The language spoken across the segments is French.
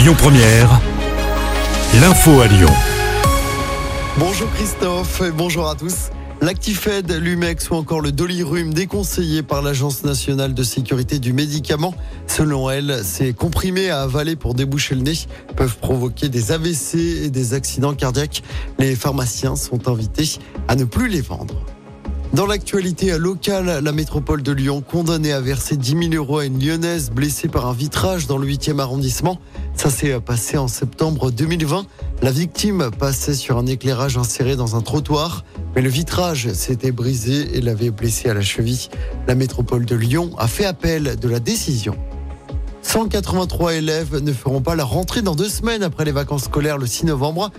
Lyon Première, l'info à Lyon. Bonjour Christophe et bonjour à tous. L'Actifed, l'Umex ou encore le Dolirum déconseillé par l'Agence nationale de sécurité du médicament. Selon elle, ces comprimés à avaler pour déboucher le nez peuvent provoquer des AVC et des accidents cardiaques. Les pharmaciens sont invités à ne plus les vendre. Dans l'actualité locale, la métropole de Lyon condamnée à verser 10 000 euros à une lyonnaise blessée par un vitrage dans le 8e arrondissement. Ça s'est passé en septembre 2020. La victime passait sur un éclairage inséré dans un trottoir, mais le vitrage s'était brisé et l'avait blessée à la cheville. La métropole de Lyon a fait appel de la décision. 183 élèves ne feront pas la rentrée dans deux semaines après les vacances scolaires le 6 novembre.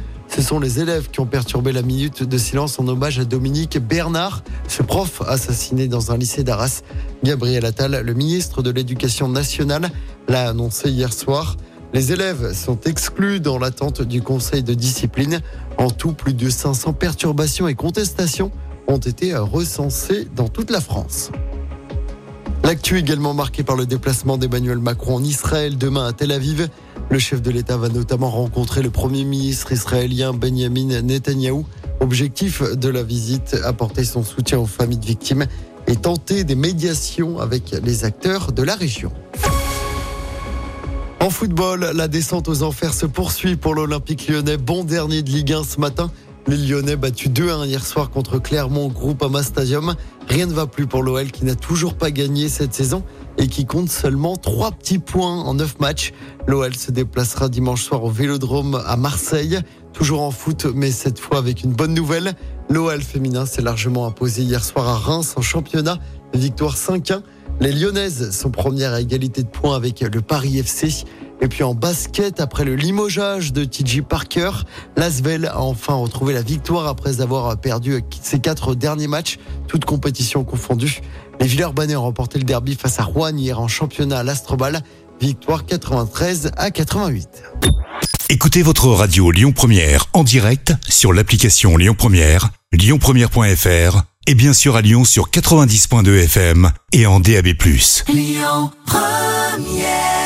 Ce sont les élèves qui ont perturbé la minute de silence en hommage à Dominique Bernard, ce prof assassiné dans un lycée d'Arras. Gabriel Attal, le ministre de l'Éducation nationale, l'a annoncé hier soir. Les élèves sont exclus dans l'attente du conseil de discipline. En tout, plus de 500 perturbations et contestations ont été recensées dans toute la France. L'actu également marquée par le déplacement d'Emmanuel Macron en Israël demain à Tel Aviv. Le chef de l'État va notamment rencontrer le Premier ministre israélien Benjamin Netanyahou. Objectif de la visite, apporter son soutien aux familles de victimes et tenter des médiations avec les acteurs de la région. En football, la descente aux enfers se poursuit pour l'Olympique lyonnais, bon dernier de Ligue 1 ce matin. Les Lyonnais battus 2-1 hier soir contre Clermont Groupama Stadium. Rien ne va plus pour l'OL qui n'a toujours pas gagné cette saison et qui compte seulement 3 petits points en 9 matchs. L'OL se déplacera dimanche soir au Vélodrome à Marseille. Toujours en foot, mais cette fois avec une bonne nouvelle. L'OL féminin s'est largement imposé hier soir à Reims en championnat. Victoire 5-1. Les Lyonnaises sont premières à égalité de points avec le Paris FC. Et puis en basket, après le limogeage de TJ Parker, Lasvel a enfin retrouvé la victoire après avoir perdu ses quatre derniers matchs, toutes compétitions confondues. Les Villers-Banais ont remporté le derby face à Rouen hier en championnat à l'Astrobal. Victoire 93 à 88. Écoutez votre radio Lyon Première en direct sur l'application Lyon Première, lyonpremière.fr et bien sûr à Lyon sur 90.2 FM et en DAB+. Lyon Première